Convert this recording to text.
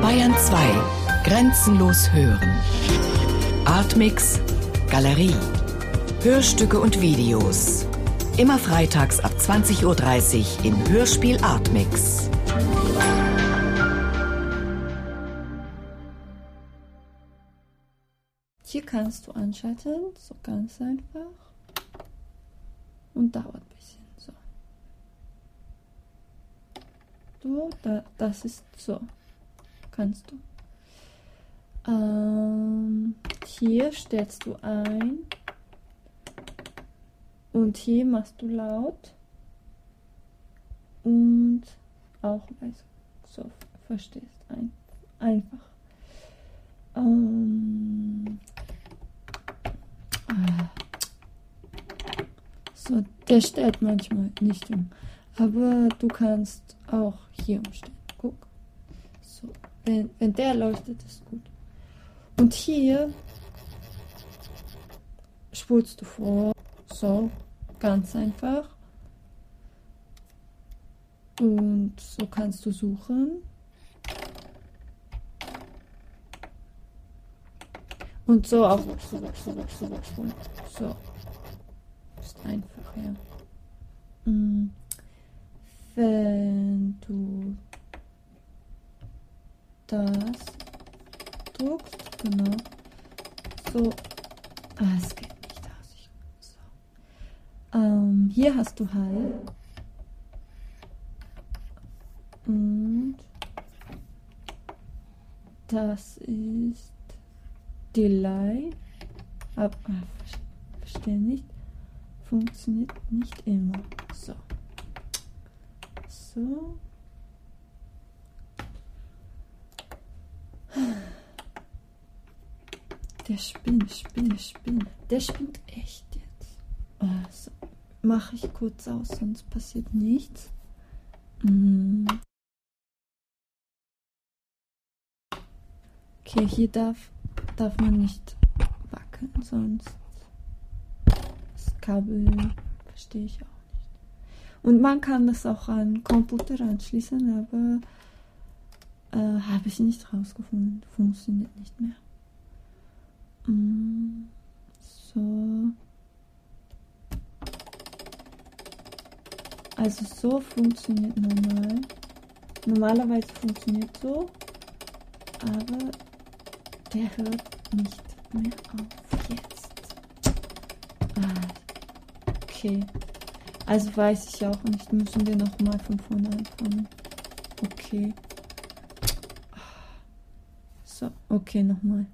Bayern 2. Grenzenlos hören. Artmix. Galerie. Hörstücke und Videos. Immer freitags ab 20.30 Uhr im Hörspiel Artmix. Hier kannst du anschalten, so ganz einfach. Und dauert ein bisschen. So. Du, da, das ist so. Kannst du. Ähm, hier stellst du ein. Und hier machst du laut. Und auch also, so verstehst. Ein, einfach. Ähm, ah. so, der stellt manchmal nicht um. Aber du kannst auch hier umstellen. Guck. So, wenn, wenn der leuchtet, ist gut. Und hier spulst du vor. So, ganz einfach. Und so kannst du suchen. Und so auch. So, so, so, so. Ist einfach, ja. Wenn du das druckst, genau. So. Ah, es geht nicht aus. Ich, so. Ähm, hier hast du Hall. Und das ist Delay. Aber ah, verstehe nicht. Funktioniert nicht immer. So. So. Der spinnt, spinnt, spinnt. Der spinnt echt jetzt. Also, Mache ich kurz aus, sonst passiert nichts. Mm. Okay, hier darf, darf man nicht wackeln, sonst das Kabel verstehe ich auch nicht. Und man kann das auch an Computer anschließen, aber äh, habe ich nicht rausgefunden. Funktioniert nicht mehr. Mm, so. Also so funktioniert normal. Normalerweise funktioniert so, aber der hört nicht mehr auf jetzt. Ah, okay. Also weiß ich auch nicht. Müssen wir nochmal von vorne anfangen. Okay. So, okay, nochmal.